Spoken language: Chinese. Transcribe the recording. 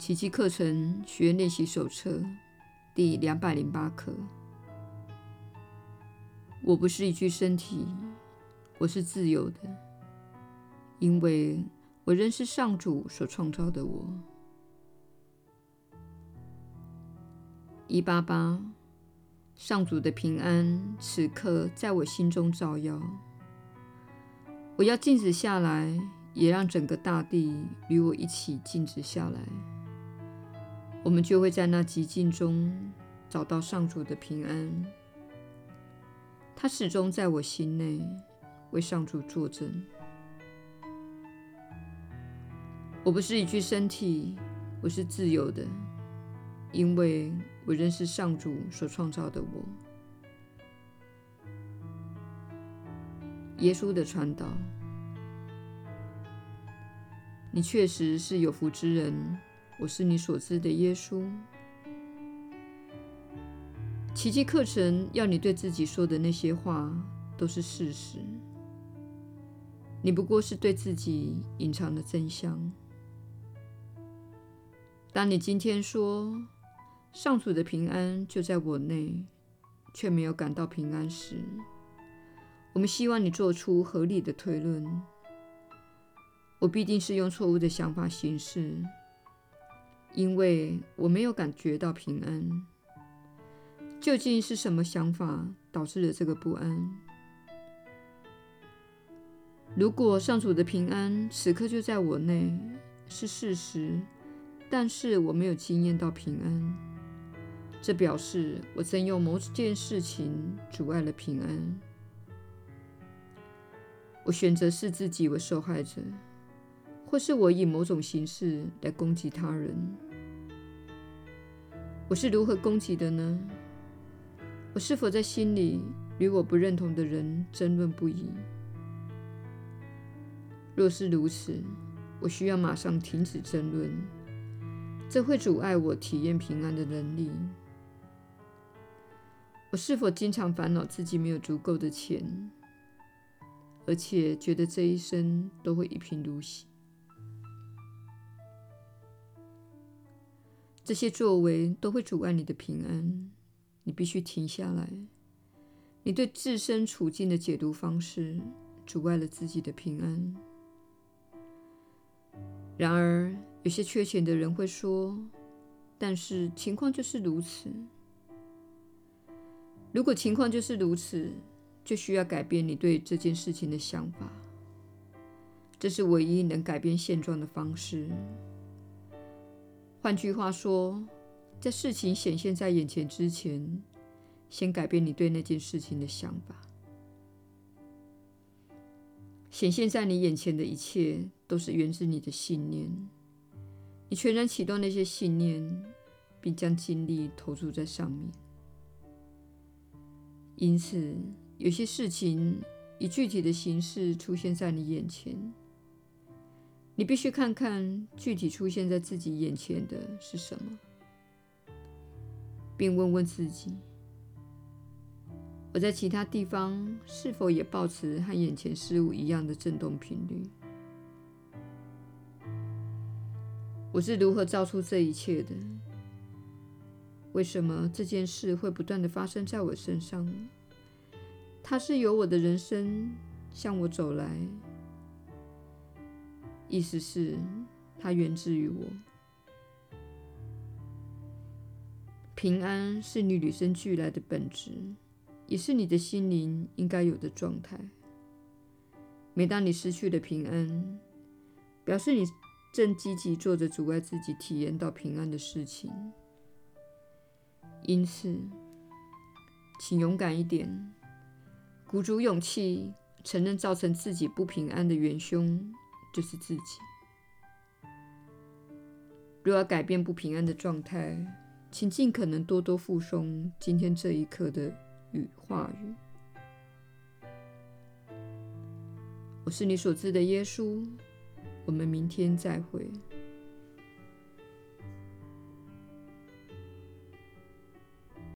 奇迹课程学练习手册第两百零八课。我不是一具身体，我是自由的，因为我仍是上主所创造的我。一八八，上主的平安此刻在我心中照耀。我要静止下来，也让整个大地与我一起静止下来。我们就会在那寂静中找到上主的平安。他始终在我心内，为上主作证。我不是一具身体，我是自由的，因为我仍是上主所创造的我。耶稣的传道，你确实是有福之人。我是你所知的耶稣。奇迹课程要你对自己说的那些话都是事实，你不过是对自己隐藏的真相。当你今天说“上主的平安就在我内”，却没有感到平安时，我们希望你做出合理的推论。我必定是用错误的想法行事，因为我没有感觉到平安。究竟是什么想法导致了这个不安？如果上主的平安此刻就在我内，是事实，但是我没有经验到平安，这表示我曾用某件事情阻碍了平安。我选择视自己为受害者，或是我以某种形式来攻击他人。我是如何攻击的呢？我是否在心里与我不认同的人争论不已？若是如此，我需要马上停止争论，这会阻碍我体验平安的能力。我是否经常烦恼自己没有足够的钱？而且觉得这一生都会一贫如洗，这些作为都会阻碍你的平安。你必须停下来。你对自身处境的解读方式阻碍了自己的平安。然而，有些缺钱的人会说：“但是情况就是如此。”如果情况就是如此，就需要改变你对这件事情的想法，这是唯一能改变现状的方式。换句话说，在事情显现在眼前之前，先改变你对那件事情的想法。显现在你眼前的一切，都是源自你的信念。你全然启动那些信念，并将精力投注在上面。因此，有些事情以具体的形式出现在你眼前，你必须看看具体出现在自己眼前的是什么，并问问自己：我在其他地方是否也抱持和眼前事物一样的振动频率？我是如何造出这一切的？为什么这件事会不断地发生在我身上？它是由我的人生向我走来，意思是它源自于我。平安是你与生俱来的本质，也是你的心灵应该有的状态。每当你失去了平安，表示你正积极做着阻碍自己体验到平安的事情。因此，请勇敢一点。鼓足勇气，承认造成自己不平安的元凶就是自己。若要改变不平安的状态，请尽可能多多复诵今天这一刻的语话语。我是你所知的耶稣。我们明天再会。